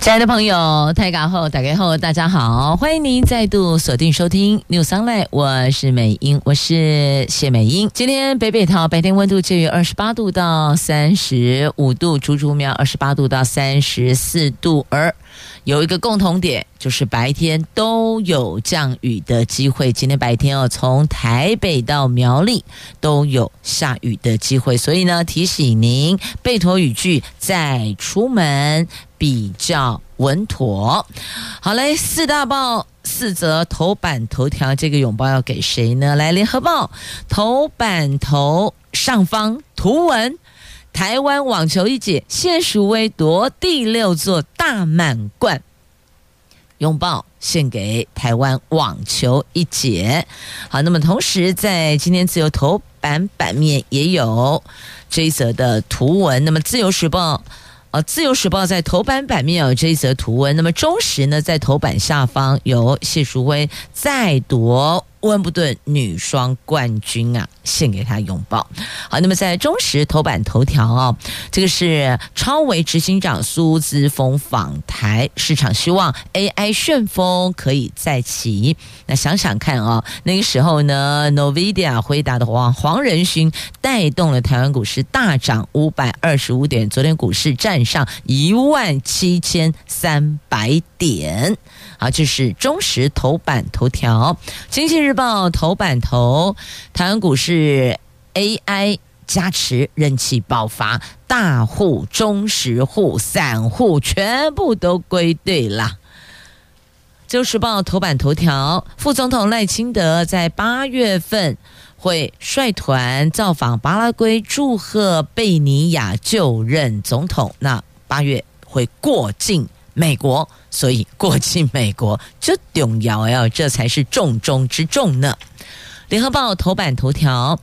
亲爱的朋友，泰港后打开后，大家好，欢迎您再度锁定收听 New Sunlight 我是美英，我是谢美英。今天北北桃白天温度介于二十八度到三十五度，竹竹苗二十八度到三十四度，而有一个共同点，就是白天都有降雨的机会。今天白天哦，从台北到苗栗都有下雨的机会，所以呢，提醒您备妥雨具再出门比较稳妥。好嘞，四大报四则头版头条，这个拥抱要给谁呢？来，联合报头版头上方图文。台湾网球一姐谢淑薇夺第六座大满贯，拥抱献给台湾网球一姐。好，那么同时在今天自由头版版面也有这一则的图文。那么自由时报，呃，自由时报在头版版面有这一则图文。那么中时呢，在头版下方有谢淑薇再夺。温布顿女双冠军啊，献给她拥抱。好，那么在中时头版头条哦，这个是超微执行长苏姿丰访台，市场希望 AI 旋风可以再起。那想想看啊、那个时候呢，NVIDIA 回答的黄黄仁勋带动了台湾股市大涨五百二十五点，昨天股市站上一万七千三百点。好，这是中时头版头条，经济日报头版头，台湾股市 AI 加持，人气爆发，大户、中实户、散户全部都归队了。自由时报头版头条，副总统赖清德在八月份会率团造访巴拉圭，祝贺贝尼亚就任总统。那八月会过境美国。所以过去美国这重要呀，这才是重中之重呢。联合报头版头条：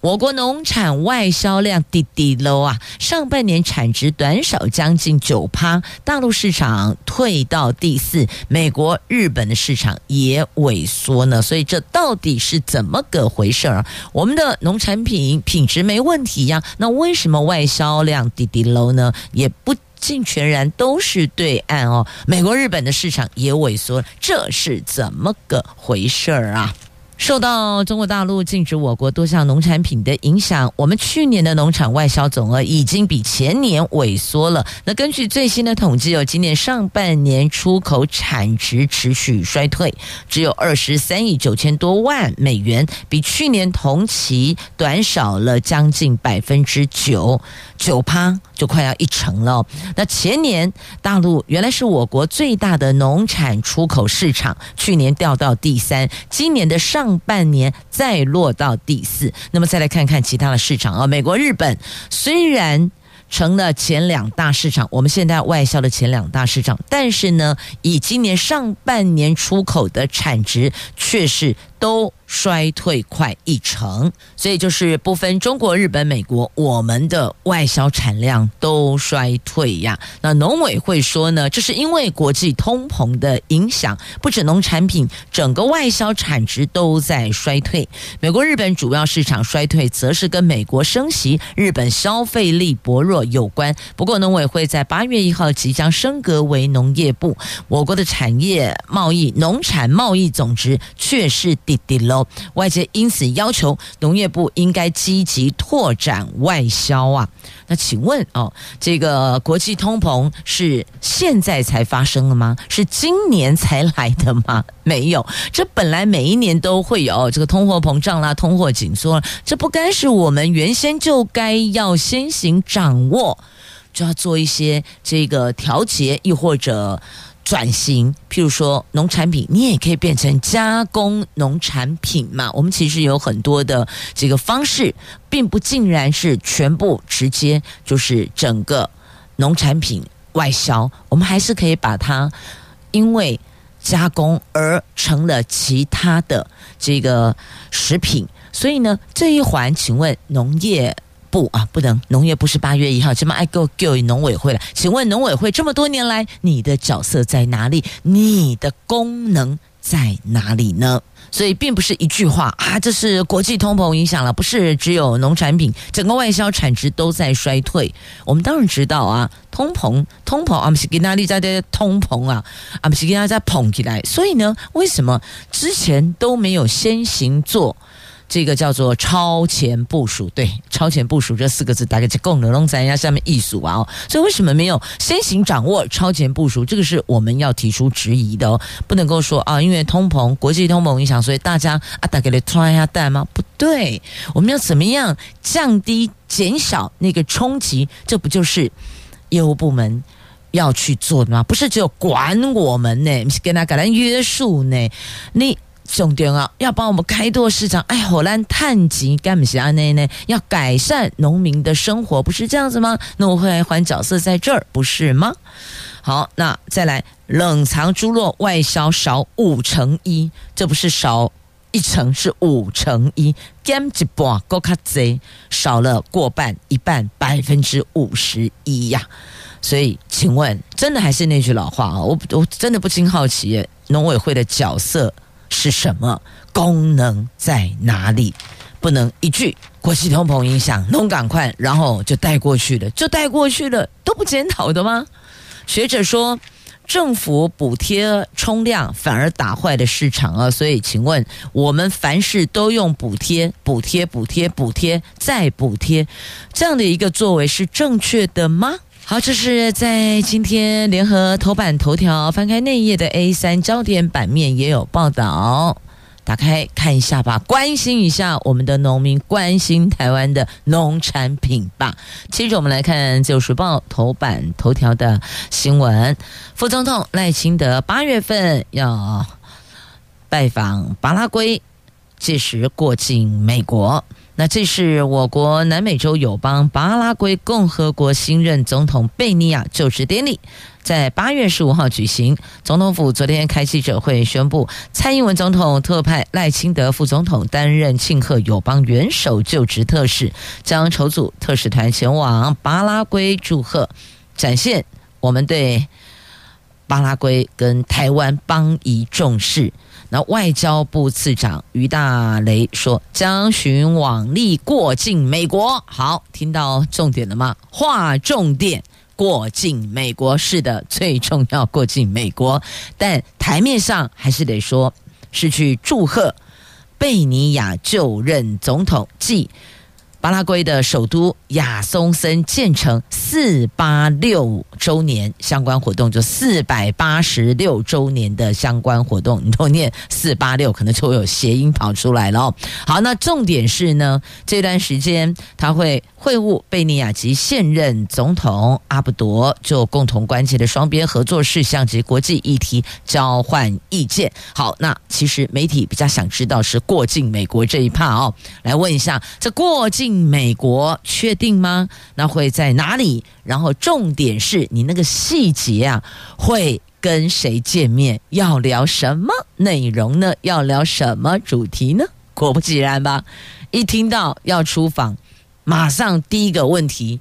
我国农产外销量滴滴漏啊，上半年产值短少将近九趴，大陆市场退到第四，美国、日本的市场也萎缩呢。所以这到底是怎么个回事儿？我们的农产品品质没问题呀，那为什么外销量滴滴漏呢？也不。尽全然都是对岸哦，美国、日本的市场也萎缩，这是怎么个回事儿啊？受到中国大陆禁止我国多项农产品的影响，我们去年的农产外销总额已经比前年萎缩了。那根据最新的统计，有今年上半年出口产值持续衰退，只有二十三亿九千多万美元，比去年同期短少了将近百分之九。九趴就快要一成了。那前年大陆原来是我国最大的农产出口市场，去年掉到第三，今年的上上半年再落到第四。那么再来看看其他的市场啊，美国、日本虽然成了前两大市场，我们现在外销的前两大市场，但是呢，以今年上半年出口的产值却是都。衰退快一成，所以就是不分中国、日本、美国，我们的外销产量都衰退呀。那农委会说呢，这是因为国际通膨的影响，不止农产品，整个外销产值都在衰退。美国、日本主要市场衰退，则是跟美国升息、日本消费力薄弱有关。不过，农委会在八月一号即将升格为农业部，我国的产业贸易、农产贸易总值却是滴滴喽。外界因此要求农业部应该积极拓展外销啊。那请问哦，这个国际通膨是现在才发生的吗？是今年才来的吗？没有，这本来每一年都会有这个通货膨胀啦、通货紧缩，这不该是我们原先就该要先行掌握，就要做一些这个调节，又或者。转型，譬如说农产品，你也可以变成加工农产品嘛。我们其实有很多的这个方式，并不尽然是全部直接就是整个农产品外销。我们还是可以把它因为加工而成了其他的这个食品。所以呢，这一环，请问农业不啊，不能，农业部是八月一号，这么爱给我给农委会了。请问农委会这么多年来，你的角色在哪里？你的功能在哪里呢？所以并不是一句话啊，这是国际通膨影响了，不是只有农产品，整个外销产值都在衰退。我们当然知道啊，通膨，通膨，阿姆斯吉纳利在的通膨啊，阿姆斯吉纳在捧起来。所以呢，为什么之前都没有先行做？这个叫做超前部署，对，超前部署这四个字大概就够了。龙咱家下面艺术啊，哦，所以为什么没有先行掌握超前部署？这个是我们要提出质疑的哦，不能够说啊，因为通膨，国际通膨影响，所以大家啊，大概来穿一下带吗？不对，我们要怎么样降低、减少那个冲击？这不就是业务部门要去做的吗？不是只有管我们呢，是跟他给他约束呢，你。重点啊，要帮我们开拓市场，哎，火兰探级干不起来呢呢？要改善农民的生活，不是这样子吗？那我会来还角色在这儿，不是吗？好，那再来冷藏猪肉外销少五成一，这不是少一成，是五成一，减一半够卡贼，少了过半，一半百分之五十一呀。所以，请问，真的还是那句老话啊？我我真的不禁好奇，农委会的角色。是什么功能在哪里？不能一句国际通膨影响，弄赶快，然后就带过去了，就带过去了，都不检讨的吗？学者说，政府补贴冲量反而打坏了市场啊！所以，请问我们凡事都用补贴、补贴、补贴、补贴再补贴，这样的一个作为是正确的吗？好，这是在今天联合头版头条翻开内页的 A 三焦点版面也有报道，打开看一下吧，关心一下我们的农民，关心台湾的农产品吧。接着我们来看《自由时报》头版头条的新闻，副总统赖清德八月份要拜访巴拉圭，届时过境美国。那这是我国南美洲友邦巴拉圭共和国新任总统贝尼亚就职典礼，在八月十五号举行。总统府昨天开记者会宣布，蔡英文总统特派赖清德副总统担任庆贺友邦元首就职特使，将筹组特使团前往巴拉圭祝贺，展现我们对巴拉圭跟台湾邦谊重视。那外交部次长于大雷说，将寻往例过境美国。好，听到重点了吗？划重点，过境美国是的，最重要过境美国。但台面上还是得说，是去祝贺贝尼亚就任总统，即。巴拉圭的首都亚松森建成四八六周年相关活动，就四百八十六周年的相关活动，你都念四八六，可能就会有谐音跑出来了。好，那重点是呢，这段时间他会会晤贝尼亚及现任总统阿布多，就共同关切的双边合作事项及国际议题交换意见。好，那其实媒体比较想知道是过境美国这一趴哦，来问一下这过境。美国确定吗？那会在哪里？然后重点是你那个细节啊，会跟谁见面？要聊什么内容呢？要聊什么主题呢？果不其然吧，一听到要出访，马上第一个问题，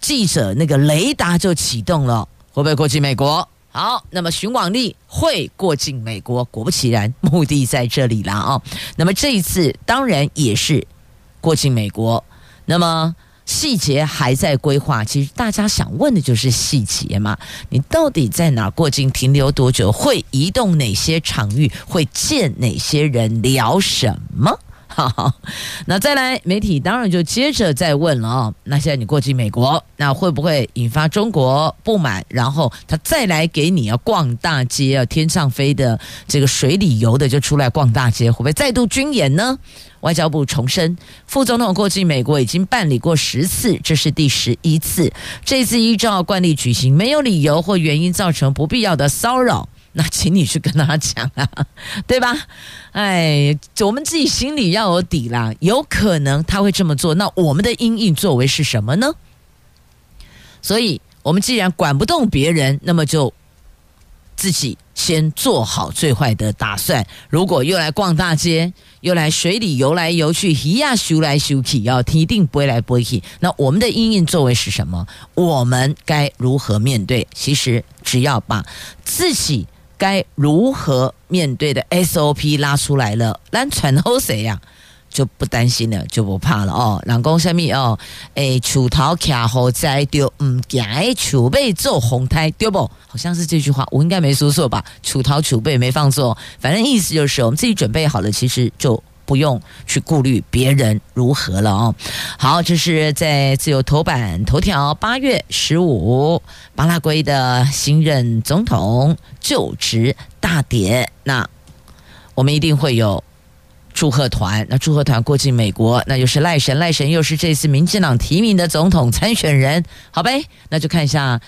记者那个雷达就启动了，会不会过境美国？好，那么寻往例会过境美国，果不其然，目的在这里了啊。那么这一次当然也是。过境美国，那么细节还在规划。其实大家想问的就是细节嘛，你到底在哪过境，停留多久，会移动哪些场域，会见哪些人，聊什么？好，那再来，媒体当然就接着再问了哦。那现在你过境美国，那会不会引发中国不满？然后他再来给你要逛大街啊，天上飞的，这个水里游的就出来逛大街，会不会再度军演呢？外交部重申，副总统过去美国已经办理过十次，这是第十一次。这次依照惯例举行，没有理由或原因造成不必要的骚扰。那请你去跟他讲啊，对吧？哎，我们自己心里要有底啦。有可能他会这么做，那我们的因应作为是什么呢？所以，我们既然管不动别人，那么就自己先做好最坏的打算。如果又来逛大街，又来水里游来游去，一呀修来修去，要一定不会来不会去。那我们的应应作为是什么？我们该如何面对？其实只要把自己该如何面对的 SOP 拉出来了，咱传后谁呀？就不担心了，就不怕了哦。人讲什么哦？诶，锄头卡好在丢，嗯，行诶，储备做红胎丢不？好像是这句话，我应该没说错吧？锄头储备没放错，反正意思就是我们自己准备好了，其实就不用去顾虑别人如何了哦。好，这是在自由头版头条，八月十五，巴拉圭的新任总统就职大典，那我们一定会有。祝贺团，那祝贺团过境美国，那又是赖神，赖神又是这次民进党提名的总统参选人，好呗，那就看一下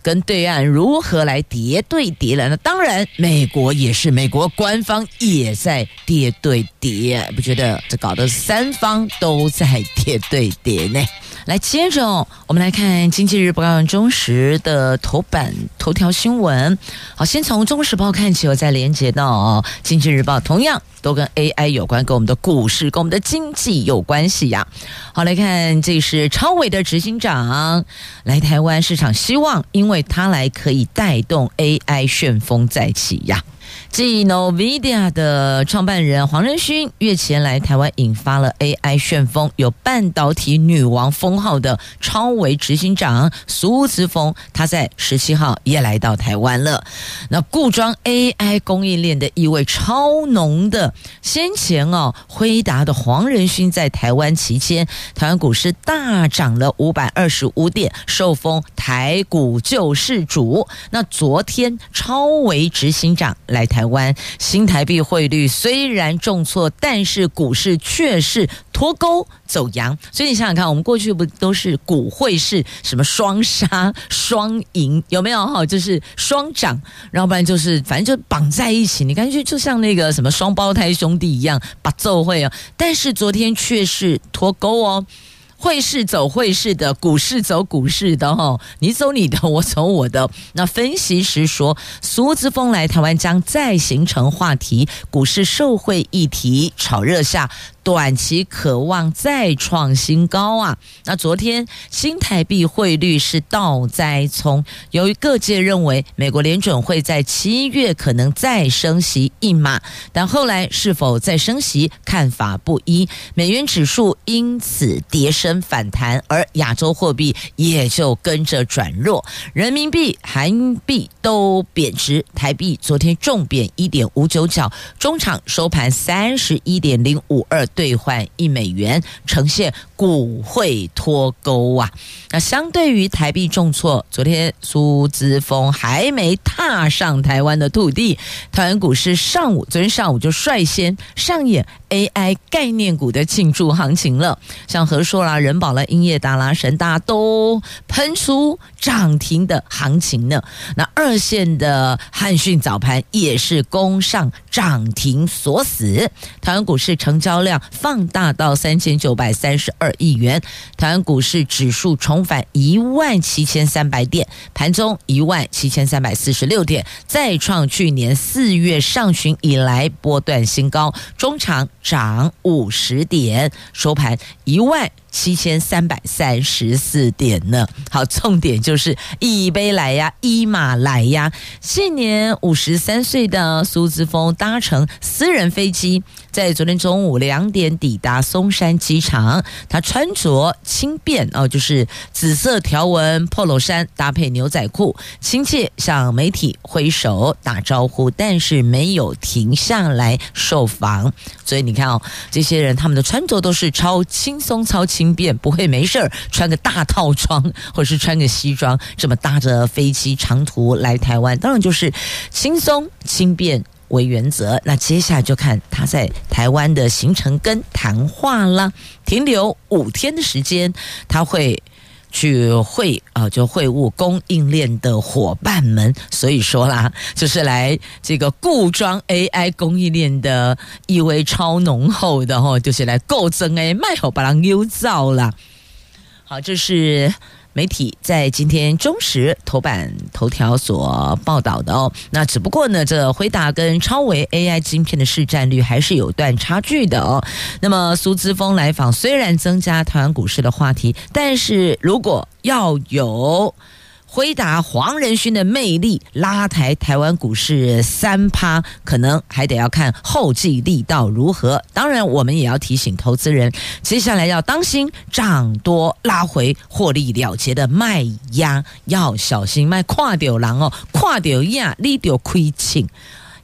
跟对岸如何来叠对叠了。那当然，美国也是，美国官方也在叠对叠，不觉得这搞得三方都在叠对叠呢？来，接着我们来看《经济日报》中时的头版头条新闻。好，先从《中时报》看起，我再连接到《经济日报》，同样都跟 AI 有关，跟我们的股市、跟我们的经济有关系呀。好，来看，这是超伟的执行长来台湾，市场希望因为他来可以带动 AI 旋风再起呀。继 NVIDIA 的创办人黄仁勋月前来台湾，引发了 AI 旋风，有半导体女王封号的超维执行长苏姿丰，他在十七号也来到台湾了。那固装 AI 供应链的意味超浓的，先前哦，辉达的黄仁勋在台湾期间，台湾股市大涨了五百二十五点，受封台股救世主。那昨天超维执行长来台。台湾新台币汇率虽然重挫，但是股市却是脱钩走阳。所以你想想看，我们过去不都是股汇是什么双杀双赢，有没有哈？就是双涨，然后不然就是反正就绑在一起。你感觉就像那个什么双胞胎兄弟一样，把揍会哦。但是昨天却是脱钩哦。汇市走汇市的，股市走股市的，哈，你走你的，我走我的。那分析师说，苏姿丰来台湾将再形成话题，股市受惠议题炒热下。短期渴望再创新高啊！那昨天新台币汇率是倒栽葱，由于各界认为美国联准会在七月可能再升息一码，但后来是否再升息看法不一，美元指数因此跌升反弹，而亚洲货币也就跟着转弱，人民币、韩币都贬值，台币昨天重贬一点五九角，中场收盘三十一点零五二。兑换一美元，呈现股汇脱钩啊！那相对于台币重挫，昨天苏姿丰还没踏上台湾的土地，台湾股市上午，昨天上午就率先上演 AI 概念股的庆祝行情了，像和硕啦、人保啦、英业达啦、神达都喷出涨停的行情呢。那二线的汉讯早盘也是攻上涨停锁死，台湾股市成交量。放大到三千九百三十二亿元，台湾股市指数重返一万七千三百点，盘中一万七千三百四十六点，再创去年四月上旬以来波段新高，中长涨五十点，收盘一万七千三百三十四点呢。好，重点就是一杯来呀，一马来呀。现年五十三岁的苏姿丰搭乘私人飞机。在昨天中午两点抵达松山机场，他穿着轻便哦，就是紫色条纹 Polo 衫搭配牛仔裤，亲切向媒体挥手打招呼，但是没有停下来受访。所以你看哦，这些人他们的穿着都是超轻松、超轻轻便，不会没事儿穿个大套装或者是穿个西装，这么搭着飞机长途来台湾，当然就是轻松轻便。为原则，那接下来就看他在台湾的行程跟谈话啦。停留五天的时间，他会去会啊，就会晤供应链的伙伴们。所以说啦，就是来这个固装 AI 供应链的意味超浓厚的哦，就是来构增诶，卖好把人溜造啦。好，这是。媒体在今天中时头版头条所报道的哦。那只不过呢，这辉达跟超维 AI 晶片的市占率还是有段差距的哦。那么苏姿丰来访，虽然增加台湾股市的话题，但是如果要有。回答黄仁勋的魅力拉抬台湾股市三趴，可能还得要看后继力道如何。当然，我们也要提醒投资人，接下来要当心涨多拉回获利了结的卖压，要小心卖跨掉狼哦，跨掉亚利掉亏钱，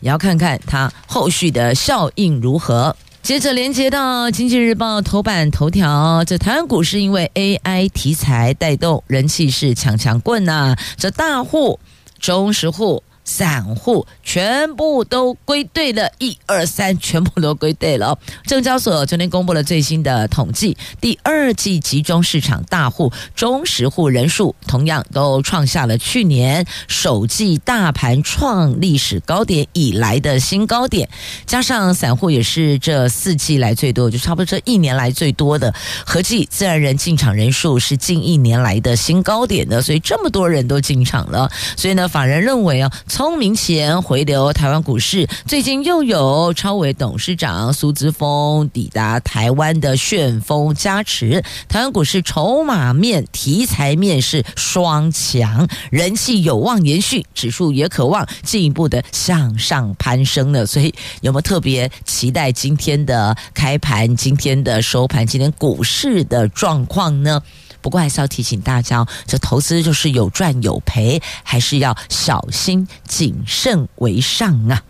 也要看看它后续的效应如何。接着连接到《经济日报》头版头条，这台湾股市因为 AI 题材带动，人气是强强棍呐、啊，这大户、中实户。散户全部都归队了，一二三，全部都归队了。证交所昨天公布了最新的统计，第二季集中市场大户、中实户人数同样都创下了去年首季大盘创历史高点以来的新高点，加上散户也是这四季来最多，就差不多这一年来最多的，合计自然人进场人数是近一年来的新高点的，所以这么多人都进场了，所以呢，法人认为啊。聪明钱回流台湾股市，最近又有超伟董事长苏姿丰抵达台湾的旋风加持，台湾股市筹码面、题材面是双强，人气有望延续，指数也渴望进一步的向上攀升呢。所以有没有特别期待今天的开盘、今天的收盘、今天股市的状况呢？不过还是要提醒大家，这投资就是有赚有赔，还是要小心谨慎为上啊。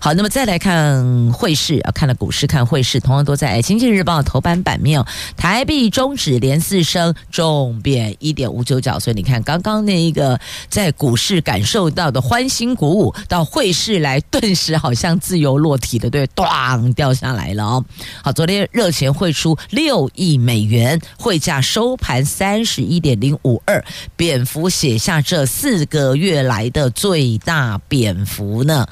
好，那么再来看汇市啊，看了股市，看汇市，同样都在《经济日报》头版版面哦。台币终止连四升，重贬一点五九角，所以你看，刚刚那一个在股市感受到的欢欣鼓舞，到汇市来，顿时好像自由落体的，对，咣掉下来了哦。好，昨天热钱汇出六亿美元，汇价收盘。三十一点零五二，贬幅写下这四个月来的最大贬幅呢。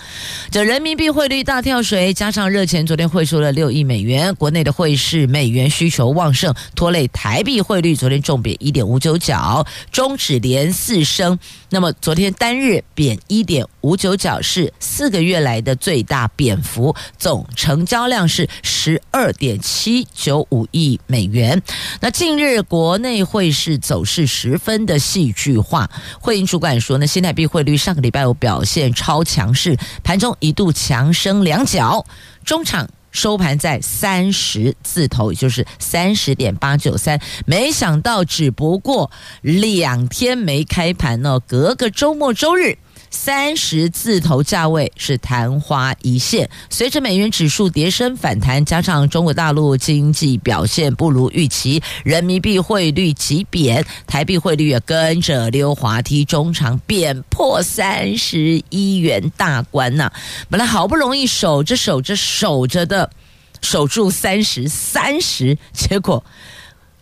这人民币汇率大跳水，加上热钱昨天汇出了六亿美元，国内的汇市美元需求旺盛，拖累台币汇率昨天重贬一点五九角，中指连四升。那么昨天单日贬一点五九角是四个月来的最大贬幅，总成交量是十二点七九五亿美元。那近日国内汇汇市走势十分的戏剧化，汇银主管说呢，新台币汇率上个礼拜有表现超强势，盘中一度强升两角，中场收盘在三十字头，也就是三十点八九三，没想到只不过两天没开盘呢，隔个周末周日。三十字头价位是昙花一现，随着美元指数跌升反弹，加上中国大陆经济表现不如预期，人民币汇率急贬，台币汇率也跟着溜滑梯，中场贬破三十一元大关呐、本来好不容易守着守着守着的，守住三十三十，结果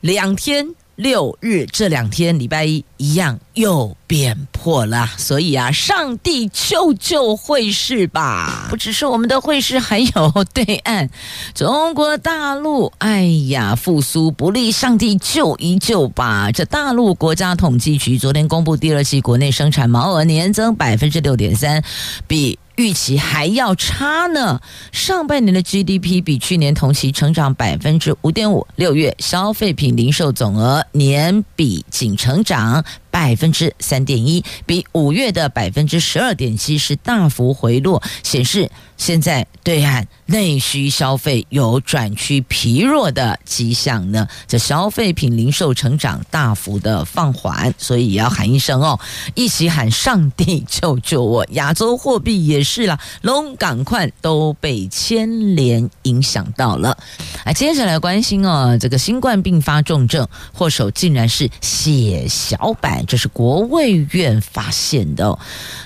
两天。六日这两天，礼拜一一样又变破了，所以啊，上帝救救会市吧！不只是我们的会市，还有对岸中国大陆，哎呀，复苏不利，上帝救一救吧！这大陆国家统计局昨天公布第二季国内生产毛额年增百分之六点三，比。预期还要差呢。上半年的 GDP 比去年同期成长百分之五点五，六月消费品零售总额年比仅成长百分之三点一，比五月的百分之十二点七是大幅回落，显示现在对岸内需消费有转趋疲弱的迹象呢。这消费品零售成长大幅的放缓，所以也要喊一声哦，一起喊上帝救救我！亚洲货币也是啦，龙港快都被牵连影响到了。啊，接下来关心哦，这个新冠并发重症祸首竟然是血小板。这是国卫院发现的，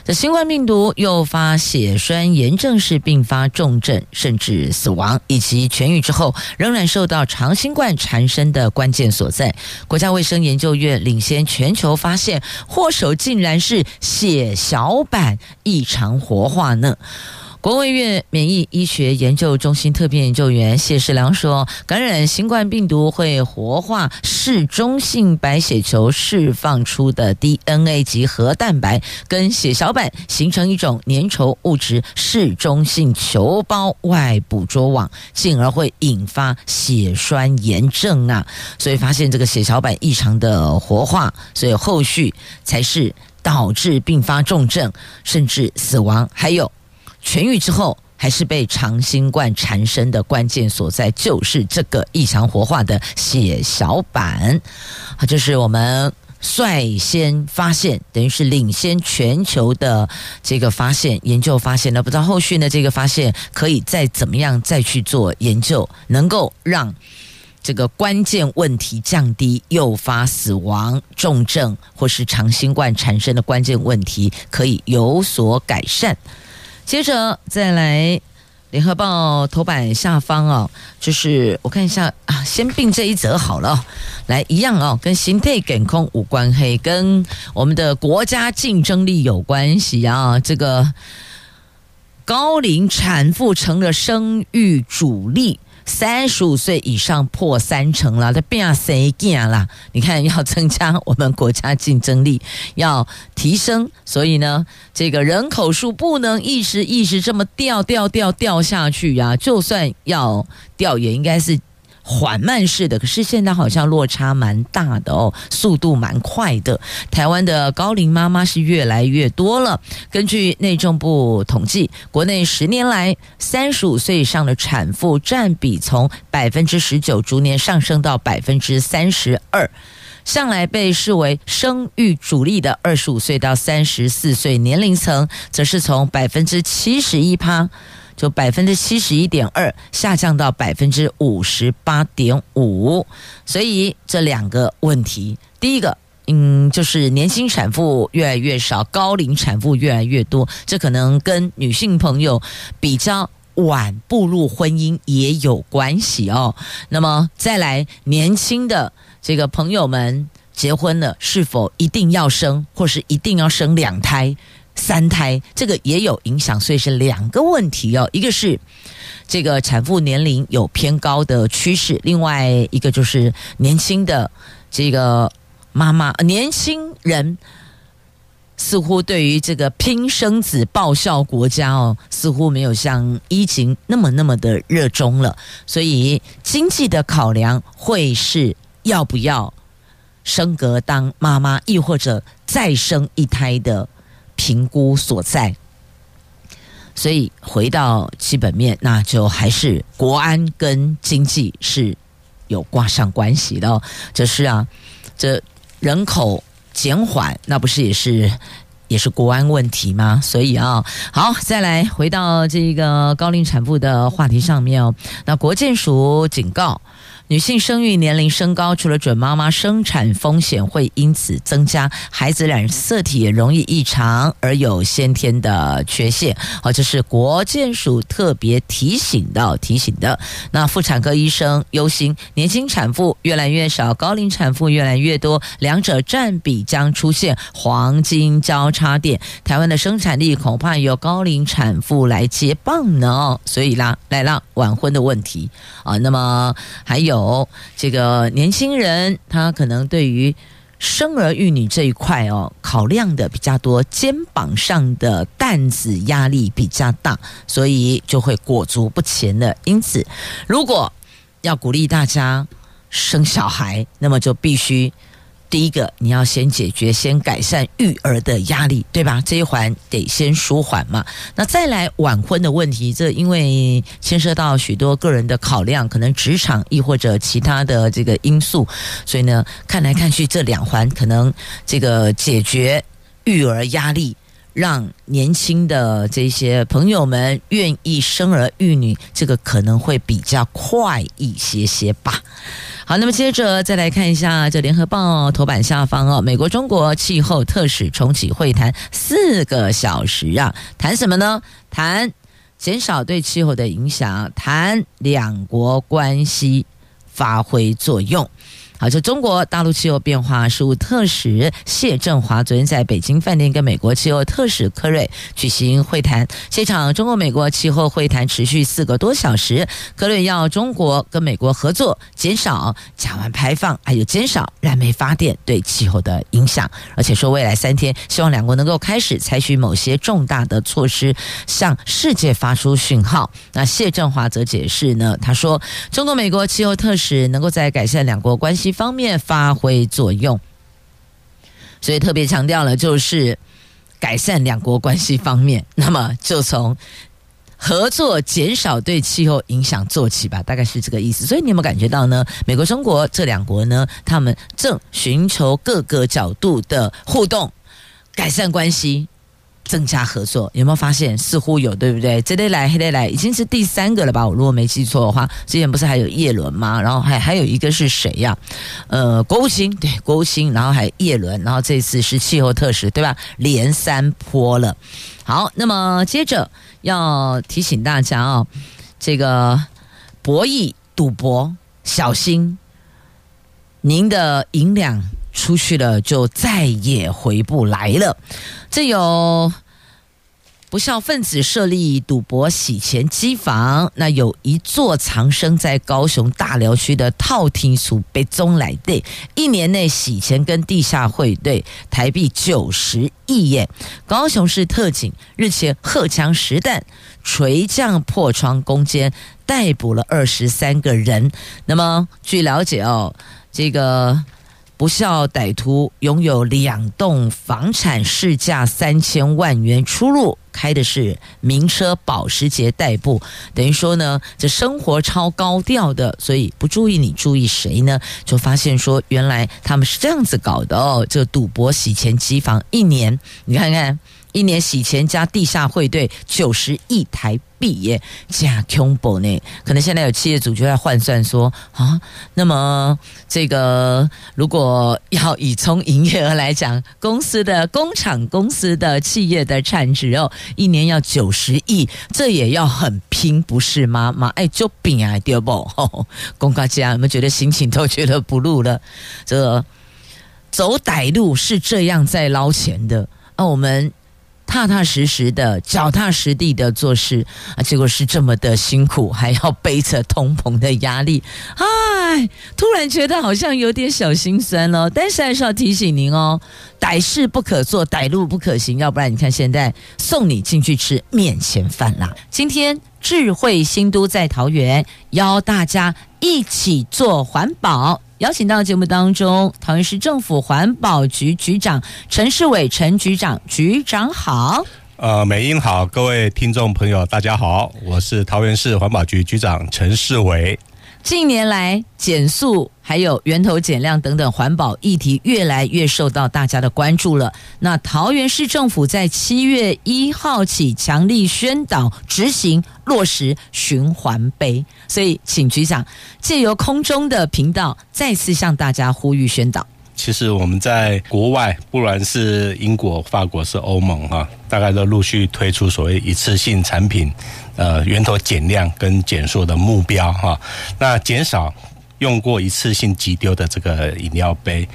这新冠病毒诱发血栓炎症是并发重症，甚至死亡，以及痊愈之后仍然受到长新冠缠身的关键所在。国家卫生研究院领先全球发现，祸首竟然是血小板异常活化呢。国卫院免疫医学研究中心特聘研究员谢世良说，感染新冠病毒会活化嗜中性白血球释放出的 DNA 及核蛋白，跟血小板形成一种粘稠物质嗜中性球胞外捕捉网，进而会引发血栓炎症啊。所以发现这个血小板异常的活化，所以后续才是导致并发重症甚至死亡，还有。痊愈之后，还是被长新冠缠身的关键所在，就是这个异常活化的血小板。啊，这是我们率先发现，等于是领先全球的这个发现研究发现了。不知道后续呢，这个发现可以再怎么样再去做研究，能够让这个关键问题降低，诱发死亡、重症或是长新冠缠身的关键问题可以有所改善。接着再来，《联合报》头版下方哦，就是我看一下啊，先并这一则好了，来一样哦，跟心态梗空无关系，跟我们的国家竞争力有关系啊。这个高龄产妇成了生育主力。三十五岁以上破三成了，这变谁干啦？你看，要增加我们国家竞争力，要提升，所以呢，这个人口数不能一直一直这么掉掉掉掉下去呀、啊。就算要掉，也应该是。缓慢式的，可是现在好像落差蛮大的哦，速度蛮快的。台湾的高龄妈妈是越来越多了。根据内政部统计，国内十年来三十五岁以上的产妇占比从百分之十九逐年上升到百分之三十二。向来被视为生育主力的二十五岁到三十四岁年龄层，则是从百分之七十一趴。就百分之七十一点二下降到百分之五十八点五，所以这两个问题，第一个，嗯，就是年轻产妇越来越少，高龄产妇越来越多，这可能跟女性朋友比较晚步入婚姻也有关系哦。那么再来，年轻的这个朋友们结婚了，是否一定要生，或是一定要生两胎？三胎这个也有影响，所以是两个问题哦。一个是这个产妇年龄有偏高的趋势，另外一个就是年轻的这个妈妈，年轻人似乎对于这个拼生子报效国家哦，似乎没有像疫情那么那么的热衷了。所以经济的考量会是要不要升格当妈妈，亦或者再生一胎的。评估所在，所以回到基本面，那就还是国安跟经济是有挂上关系的哦。这是啊，这人口减缓，那不是也是也是国安问题吗？所以啊，好，再来回到这个高龄产妇的话题上面哦。那国建署警告。女性生育年龄升高，除了准妈妈生产风险会因此增加，孩子染色体也容易异常而有先天的缺陷。好，这是国健署特别提醒到，提醒的。那妇产科医生忧心，年轻产妇越来越少，高龄产妇越来越多，两者占比将出现黄金交叉点，台湾的生产力恐怕由高龄产妇来接棒呢。哦所以啦，来了晚婚的问题啊，那么还有。哦，这个年轻人他可能对于生儿育女这一块哦，考量的比较多，肩膀上的担子压力比较大，所以就会裹足不前的。因此，如果要鼓励大家生小孩，那么就必须。第一个，你要先解决、先改善育儿的压力，对吧？这一环得先舒缓嘛。那再来晚婚的问题，这因为牵涉到许多个人的考量，可能职场亦或者其他的这个因素，所以呢，看来看去这两环可能这个解决育儿压力，让年轻的这些朋友们愿意生儿育女，这个可能会比较快一些些吧。好，那么接着再来看一下这《联合报》头版下方哦，美国中国气候特使重启会谈四个小时啊，谈什么呢？谈减少对气候的影响，谈两国关系发挥作用。好，就中国大陆气候变化事务特使谢振华昨天在北京饭店跟美国气候特使科瑞举行会谈。这场中国美国气候会谈持续四个多小时。科瑞要中国跟美国合作，减少甲烷排放，还有减少燃煤发电对气候的影响。而且说未来三天，希望两国能够开始采取某些重大的措施，向世界发出讯号。那谢振华则解释呢，他说，中国美国气候特使能够在改善两国关系。方面发挥作用，所以特别强调了，就是改善两国关系方面，那么就从合作减少对气候影响做起吧，大概是这个意思。所以你有没有感觉到呢？美国、中国这两国呢，他们正寻求各个角度的互动，改善关系。增加合作，有没有发现？似乎有，对不对？这得来，黑得来，已经是第三个了吧？我如果没记错的话，之前不是还有叶伦吗？然后还还有一个是谁呀？呃，国务卿，对，国务卿，然后还有叶伦，然后这次是气候特使，对吧？连三波了。好，那么接着要提醒大家哦，这个博弈赌博，小心您的银两。出去了就再也回不来了。这有不孝分子设立赌博洗钱机房，那有一座藏身在高雄大寮区的套厅处被中来对，一年内洗钱跟地下汇兑台币九十亿元。高雄市特警日前荷枪实弹，锤匠破窗攻坚，逮捕了二十三个人。那么据了解哦，这个。不孝歹徒拥有两栋房产，市价三千万元，出入开的是名车保时捷代步，等于说呢，这生活超高调的，所以不注意你注意谁呢？就发现说，原来他们是这样子搞的哦，这赌博洗钱机房一年，你看看。一年洗钱加地下汇兑九十亿台币耶，加恐怖呢？可能现在有企业主就在换算说啊，那么这个如果要以从营业额来讲，公司的工厂、公司的企业的产值哦，一年要九十亿，这也要很拼，不是吗？妈，哎，就拼啊，对不？公家家，有没有觉得心情都觉得不露了？这走歹路是这样在捞钱的，那我们。踏踏实实的、脚踏实地的做事啊，结果是这么的辛苦，还要背着通膨的压力，唉，突然觉得好像有点小心酸了。但是还是要提醒您哦，歹事不可做，歹路不可行，要不然你看现在送你进去吃面前饭啦。今天智慧新都在桃园，邀大家一起做环保。邀请到节目当中，桃园市政府环保局局长陈世伟陈局长，局长好。呃，美英好，各位听众朋友，大家好，我是桃园市环保局局长陈世伟。近年来，减速还有源头减量等等环保议题越来越受到大家的关注了。那桃园市政府在七月一号起强力宣导执行落实循环杯，所以请局长借由空中的频道再次向大家呼吁宣导。其实我们在国外，不管是英国、法国是欧盟哈，大概都陆续推出所谓一次性产品，呃，源头减量跟减塑的目标哈。那减少用过一次性即丢的这个饮料杯，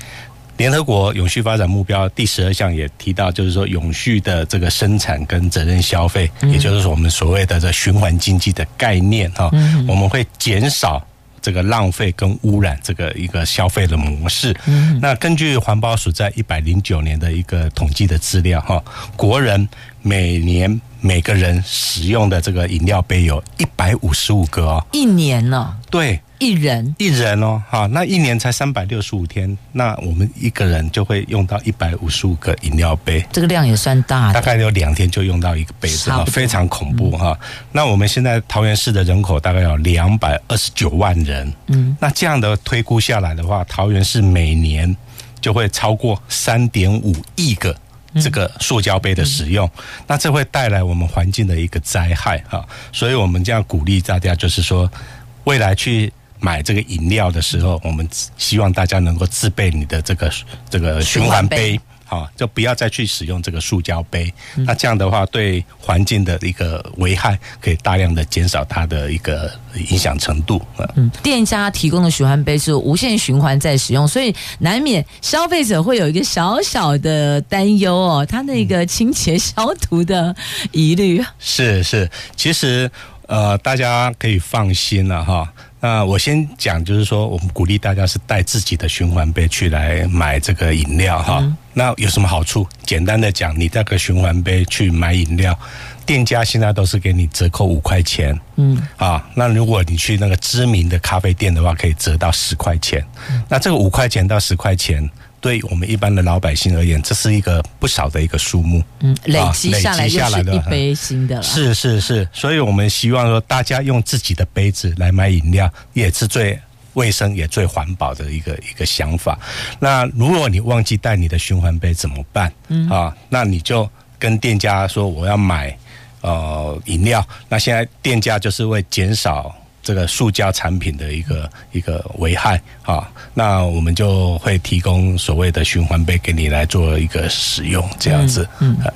联合国永续发展目标第十二项也提到，就是说永续的这个生产跟责任消费，也就是我们所谓的这循环经济的概念哈，我们会减少。这个浪费跟污染这个一个消费的模式，那根据环保署在一百零九年的一个统计的资料哈，国人每年每个人使用的这个饮料杯有一百五十五个哦，一年呢？对。一人？一人哦，哈，那一年才三百六十五天，那我们一个人就会用到一百五十五个饮料杯，这个量也算大，大概有两天就用到一个杯子，非常恐怖哈。嗯、那我们现在桃园市的人口大概有两百二十九万人，嗯，那这样的推估下来的话，桃园市每年就会超过三点五亿个这个塑胶杯的使用，嗯、那这会带来我们环境的一个灾害哈。所以我们这样鼓励大家，就是说未来去。买这个饮料的时候，我们希望大家能够自备你的这个这个循环杯，哈，就不要再去使用这个塑胶杯。那这样的话，对环境的一个危害可以大量的减少它的一个影响程度。嗯，店家提供的循环杯是无限循环再使用，所以难免消费者会有一个小小的担忧哦，它那个清洁消毒的疑虑。是是，其实呃，大家可以放心了哈。那我先讲，就是说，我们鼓励大家是带自己的循环杯去来买这个饮料哈。嗯、那有什么好处？简单的讲，你带个循环杯去买饮料，店家现在都是给你折扣五块钱。嗯啊，那如果你去那个知名的咖啡店的话，可以折到十块钱。嗯、那这个五块钱到十块钱。对我们一般的老百姓而言，这是一个不少的一个数目。嗯，累积下来就是一杯新的了。是是是，所以我们希望说，大家用自己的杯子来买饮料，也是最卫生也最环保的一个一个想法。那如果你忘记带你的循环杯怎么办？嗯啊，那你就跟店家说我要买呃饮料。那现在店家就是为减少。这个塑胶产品的一个一个危害啊，那我们就会提供所谓的循环杯给你来做一个使用，这样子。嗯。嗯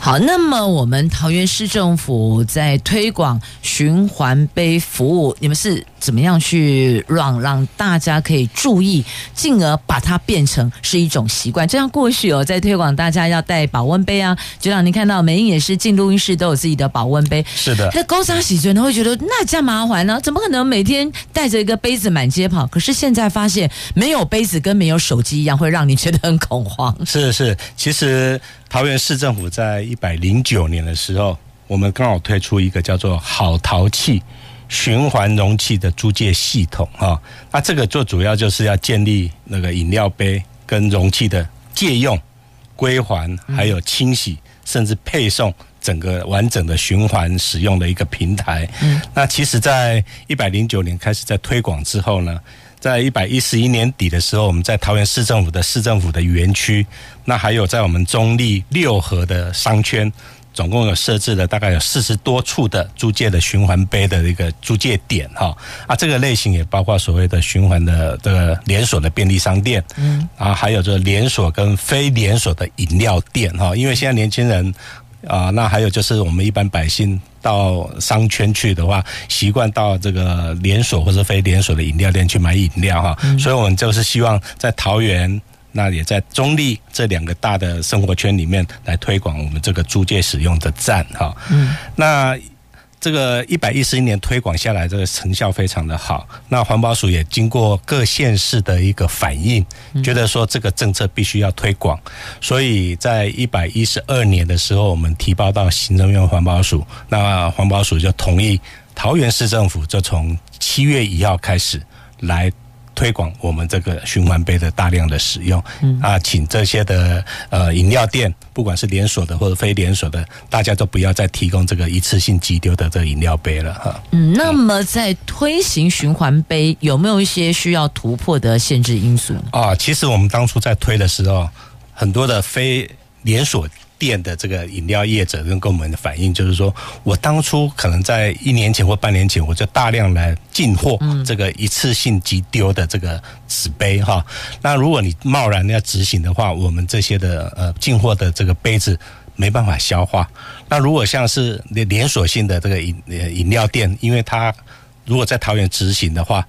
好，那么我们桃园市政府在推广循环杯服务，你们是怎么样去让让大家可以注意，进而把它变成是一种习惯？就像过去哦，在推广大家要带保温杯啊，就让您看到美英也是进录音室都有自己的保温杯。是的，那高沙喜尊呢会觉得那这样麻烦呢？怎么可能每天带着一个杯子满街跑？可是现在发现没有杯子跟没有手机一样，会让你觉得很恐慌。是是，其实。桃园市政府在一百零九年的时候，我们刚好推出一个叫做“好陶器”循环容器的租借系统啊。那这个做主要就是要建立那个饮料杯跟容器的借用、归还，还有清洗，甚至配送整个完整的循环使用的一个平台。嗯，那其实，在一百零九年开始在推广之后呢，在一百一十一年底的时候，我们在桃园市政府的市政府的园区，那还有在我们中立六合的商圈，总共有设置了大概有四十多处的租借的循环杯的一个租借点哈啊，这个类型也包括所谓的循环的这个连锁的便利商店，嗯，啊，还有这个连锁跟非连锁的饮料店哈，因为现在年轻人。啊，那还有就是我们一般百姓到商圈去的话，习惯到这个连锁或者非连锁的饮料店去买饮料哈，嗯、所以我们就是希望在桃园，那也在中立这两个大的生活圈里面来推广我们这个租借使用的站哈。嗯，那。这个一百一十一年推广下来，这个成效非常的好。那环保署也经过各县市的一个反应，觉得说这个政策必须要推广，所以在一百一十二年的时候，我们提报到行政院环保署，那环保署就同意桃园市政府就从七月一号开始来。推广我们这个循环杯的大量的使用，嗯啊，请这些的呃饮料店，不管是连锁的或者非连锁的，大家都不要再提供这个一次性即丢的这个饮料杯了哈。嗯，那么在推行循环杯有没有一些需要突破的限制因素？啊，其实我们当初在推的时候，很多的非连锁。店的这个饮料业者跟跟我们的反映就是说，我当初可能在一年前或半年前，我就大量来进货这个一次性即丢的这个纸杯哈。那如果你贸然要执行的话，我们这些的呃进货的这个杯子没办法消化。那如果像是连连锁性的这个饮饮料店，因为它如果在桃园执行的话。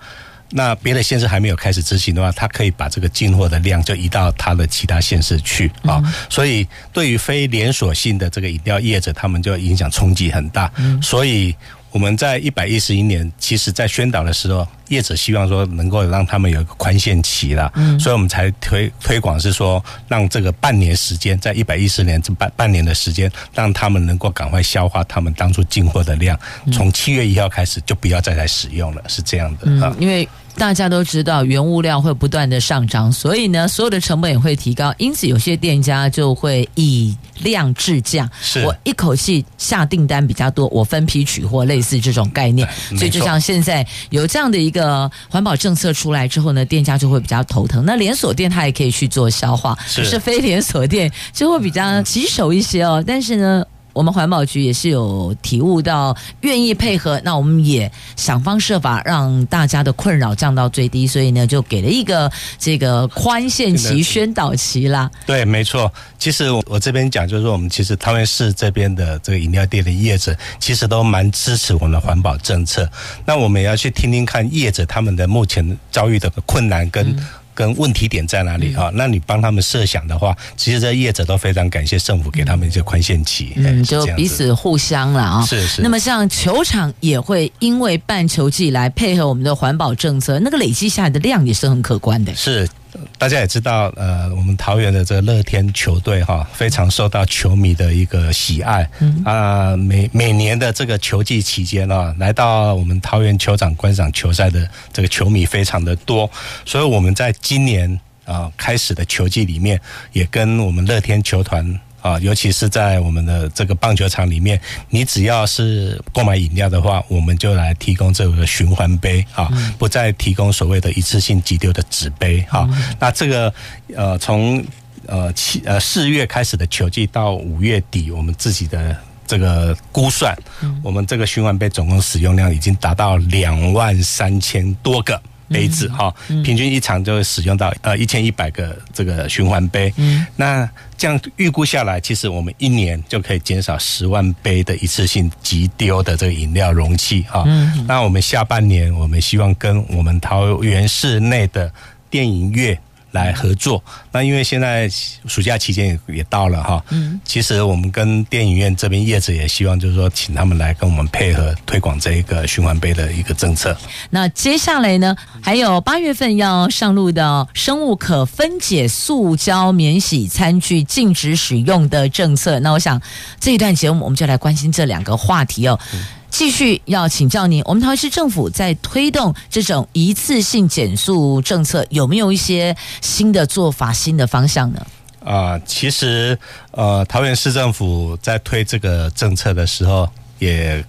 那别的县市还没有开始执行的话，他可以把这个进货的量就移到他的其他县市去啊。嗯、所以对于非连锁性的这个饮料业者，他们就影响冲击很大。嗯、所以我们在一百一十一年，其实在宣导的时候，业者希望说能够让他们有一个宽限期啦，嗯、所以我们才推推广是说，让这个半年时间，在一百一十年这半半年的时间，让他们能够赶快消化他们当初进货的量，从七月一号开始就不要再来使用了，是这样的。啊、嗯，因为。大家都知道，原物料会不断的上涨，所以呢，所有的成本也会提高。因此，有些店家就会以量制价，我一口气下订单比较多，我分批取货，类似这种概念。所以，就像现在有这样的一个环保政策出来之后呢，店家就会比较头疼。那连锁店它也可以去做消化，是，可是非连锁店就会比较棘手一些哦。但是呢。我们环保局也是有体悟到，愿意配合，那我们也想方设法让大家的困扰降到最低，所以呢，就给了一个这个宽限期、宣导期啦。对，没错。其实我我这边讲，就是说我们其实桃园市这边的这个饮料店的业者，其实都蛮支持我们的环保政策。那我们也要去听听看业者他们的目前遭遇的困难跟。嗯跟问题点在哪里啊？那你帮他们设想的话，其实这业者都非常感谢政府给他们一些宽限期，嗯，就彼此互相了啊。是是。那么像球场也会因为办球季来配合我们的环保政策，那个累积下来的量也是很可观的。是。大家也知道，呃，我们桃园的这个乐天球队哈，非常受到球迷的一个喜爱。嗯啊，每每年的这个球季期间啊，来到我们桃园球场观赏球赛的这个球迷非常的多，所以我们在今年啊开始的球季里面，也跟我们乐天球团。啊，尤其是在我们的这个棒球场里面，你只要是购买饮料的话，我们就来提供这个循环杯啊，不再提供所谓的一次性急丢的纸杯啊。那这个呃，从呃七呃四月开始的球季到五月底，我们自己的这个估算，我们这个循环杯总共使用量已经达到两万三千多个。杯子哈，平均一场就会使用到呃一千一百个这个循环杯。嗯，那这样预估下来，其实我们一年就可以减少十万杯的一次性急丢的这个饮料容器哈。嗯，那我们下半年，我们希望跟我们桃园市内的电影院。来合作，那因为现在暑假期间也也到了哈，嗯，其实我们跟电影院这边业者也希望，就是说，请他们来跟我们配合推广这一个循环杯的一个政策。那接下来呢，还有八月份要上路的生物可分解塑胶免洗餐具禁止使用的政策。那我想这一段节目我们就来关心这两个话题哦。嗯继续要请教您，我们桃园市政府在推动这种一次性减速政策，有没有一些新的做法、新的方向呢？啊、其实呃，桃园市政府在推这个政策的时候也。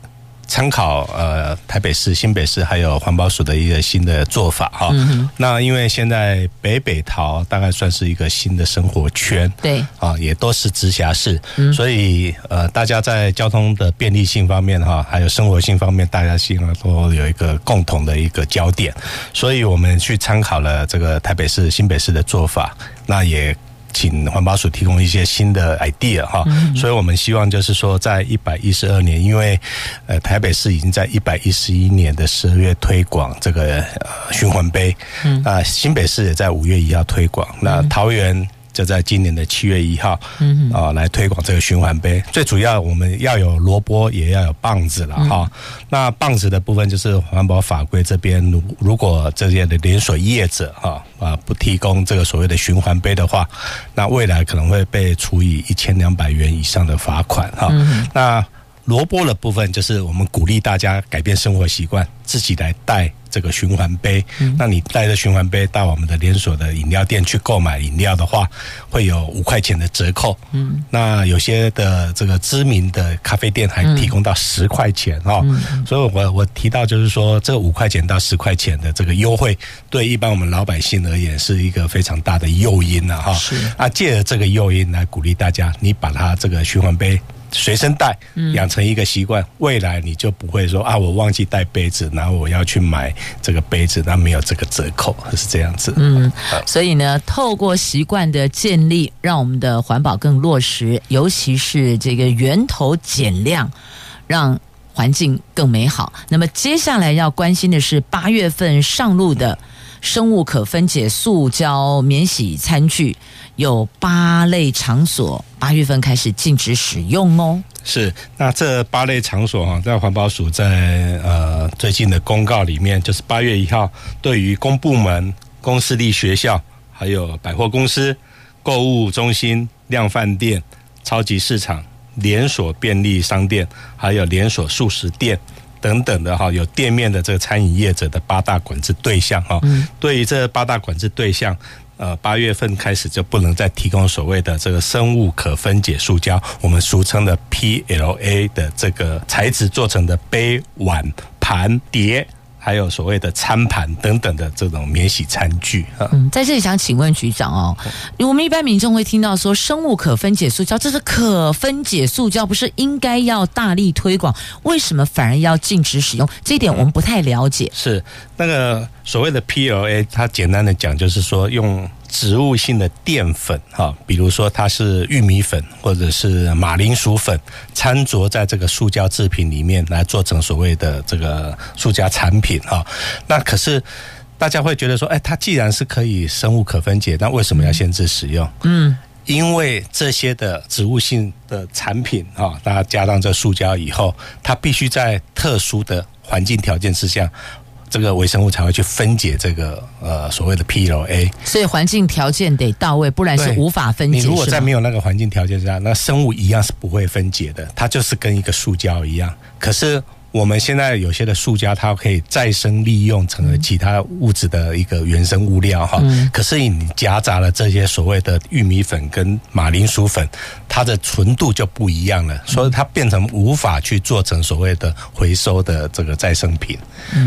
参考呃台北市、新北市还有环保署的一个新的做法哈，嗯、那因为现在北北桃大概算是一个新的生活圈，对。啊，也都是直辖市，嗯、所以呃大家在交通的便利性方面哈，还有生活性方面，大家希望都有一个共同的一个焦点，所以我们去参考了这个台北市、新北市的做法，那也。请环保署提供一些新的 idea 哈，所以我们希望就是说，在一百一十二年，因为呃台北市已经在一百一十一年的十二月推广这个呃循环杯，啊新北市也在五月一号推广，那桃园。就在今年的七月一号，嗯啊，来推广这个循环杯。最主要我们要有萝卜，也要有棒子了哈。那棒子的部分就是环保法规这边，如如果这些的连锁业者哈啊不提供这个所谓的循环杯的话，那未来可能会被处以一千两百元以上的罚款哈。那萝卜的部分就是我们鼓励大家改变生活习惯，自己来带这个循环杯。嗯、那你带着循环杯到我们的连锁的饮料店去购买饮料的话，会有五块钱的折扣。嗯，那有些的这个知名的咖啡店还提供到十块钱哈。嗯、所以我我提到就是说，这五块钱到十块钱的这个优惠，对一般我们老百姓而言是一个非常大的诱因了哈。是啊，借着这个诱因来鼓励大家，你把它这个循环杯。随身带，养成一个习惯，未来你就不会说啊，我忘记带杯子，然后我要去买这个杯子，那没有这个折扣，是这样子。嗯，所以呢，透过习惯的建立，让我们的环保更落实，尤其是这个源头减量，让环境更美好。那么接下来要关心的是八月份上路的生物可分解塑胶免洗餐具。有八类场所，八月份开始禁止使用哦。是，那这八类场所哈，在环保署在呃最近的公告里面，就是八月一号，对于公部门、公私立学校、还有百货公司、购物中心、量贩店、超级市场、连锁便利商店，还有连锁速食店等等的哈，有店面的这个餐饮业者的八大管制对象哈。嗯。对于这八大管制对象。呃，八月份开始就不能再提供所谓的这个生物可分解塑胶，我们俗称的 PLA 的这个材质做成的杯、碗、盘、碟。还有所谓的餐盘等等的这种免洗餐具啊。嗯，在这里想请问局长哦，我们一般民众会听到说生物可分解塑胶，这是可分解塑胶，不是应该要大力推广？为什么反而要禁止使用？这一点我们不太了解。嗯、是那个所谓的 PLA，它简单的讲就是说用植物性的淀粉哈，比如说它是玉米粉或者是马铃薯粉，掺着在这个塑胶制品里面来做成所谓的这个塑胶产品哈。那可是大家会觉得说，哎，它既然是可以生物可分解，那为什么要限制使用？嗯，因为这些的植物性的产品哈，大家加上这塑胶以后，它必须在特殊的环境条件之下。这个微生物才会去分解这个呃所谓的 PLA，所以环境条件得到位，不然是无法分解。你如果在没有那个环境条件下，那生物一样是不会分解的，它就是跟一个塑胶一样。可是。我们现在有些的塑胶，它可以再生利用成为其他物质的一个原生物料哈。可是你夹杂了这些所谓的玉米粉跟马铃薯粉，它的纯度就不一样了，所以它变成无法去做成所谓的回收的这个再生品。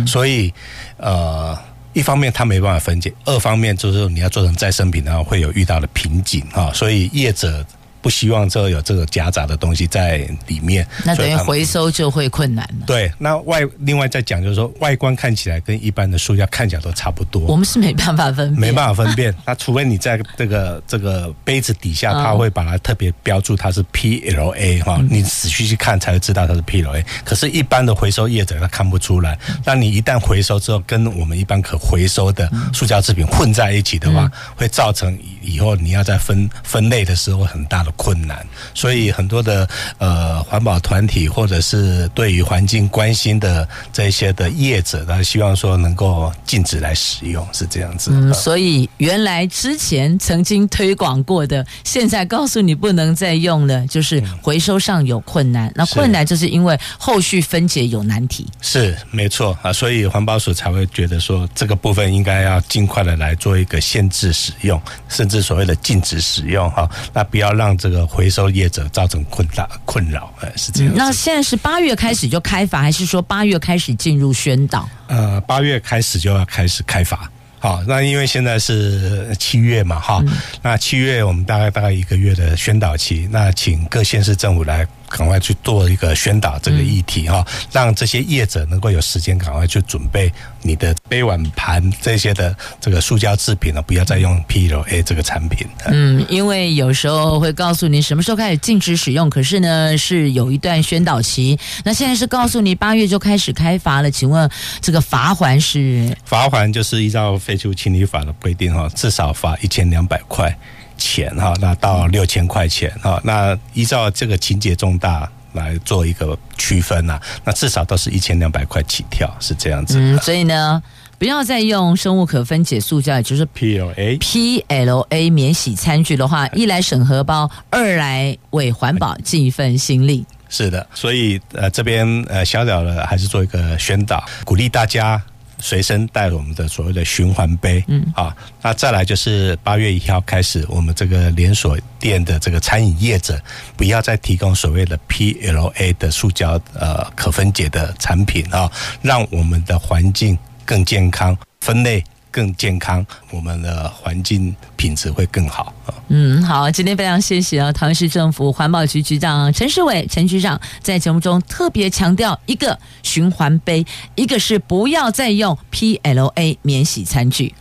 所以呃，一方面它没办法分解，二方面就是你要做成再生品的话，会有遇到的瓶颈哈。所以业者。不希望这有这个夹杂的东西在里面，那等于回收就会困难了。对，那外另外再讲就是说，外观看起来跟一般的塑胶看起来都差不多。我们是没办法分辨，没办法分辨。那除非你在这个这个杯子底下，他会把它特别标注它是 PLA 哈，你仔细去看才会知道它是 PLA。可是，一般的回收业者他看不出来。那你一旦回收之后，跟我们一般可回收的塑胶制品混在一起的话，会造成以后你要在分分类的时候很大的困难，所以很多的呃环保团体或者是对于环境关心的这些的业者，他希望说能够禁止来使用，是这样子。嗯，所以原来之前曾经推广过的，现在告诉你不能再用了，就是回收上有困难。那困难就是因为后续分解有难题。是没错啊，所以环保署才会觉得说这个部分应该要尽快的来做一个限制使用，甚至所谓的禁止使用哈。那不要让这个。回收业者造成困扰困扰，呃，是这样。那现在是八月开始就开罚，还是说八月开始进入宣导？呃，八月开始就要开始开罚。好，那因为现在是七月嘛，哈，那七月我们大概大概一个月的宣导期，那请各县市政府来。赶快去做一个宣导这个议题哈，让这些业者能够有时间赶快去准备你的杯碗盘这些的这个塑胶制品呢，不要再用 PLA 这个产品。嗯，因为有时候会告诉你什么时候开始禁止使用，可是呢是有一段宣导期。那现在是告诉你八月就开始开罚了，请问这个罚还是？罚还就是依照废弃物清理法的规定哈，至少罚一千两百块。钱哈，那到六千块钱哈，那依照这个情节重大来做一个区分呐，那至少都是一千两百块起跳，是这样子。嗯，所以呢，不要再用生物可分解塑胶，也就是 PLA PLA 免洗餐具的话，一来省荷包，二来为环保尽一份心力。是的，所以呃这边呃小小的还是做一个宣导，鼓励大家。随身带我们的所谓的循环杯，嗯，啊，那再来就是八月一号开始，我们这个连锁店的这个餐饮业者，不要再提供所谓的 PLA 的塑胶呃可分解的产品啊，让我们的环境更健康，分类。更健康，我们的环境品质会更好。嗯，好，今天非常谢谢啊，桃园市政府环保局局长陈世伟陈局长在节目中特别强调，一个循环杯，一个是不要再用 PLA 免洗餐具。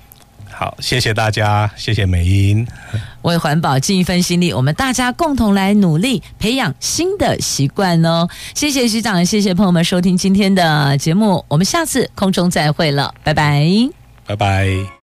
好，谢谢大家，谢谢美英，为环保尽一份心力，我们大家共同来努力培养新的习惯哦。谢谢局长，谢谢朋友们收听今天的节目，我们下次空中再会了，拜拜。拜拜。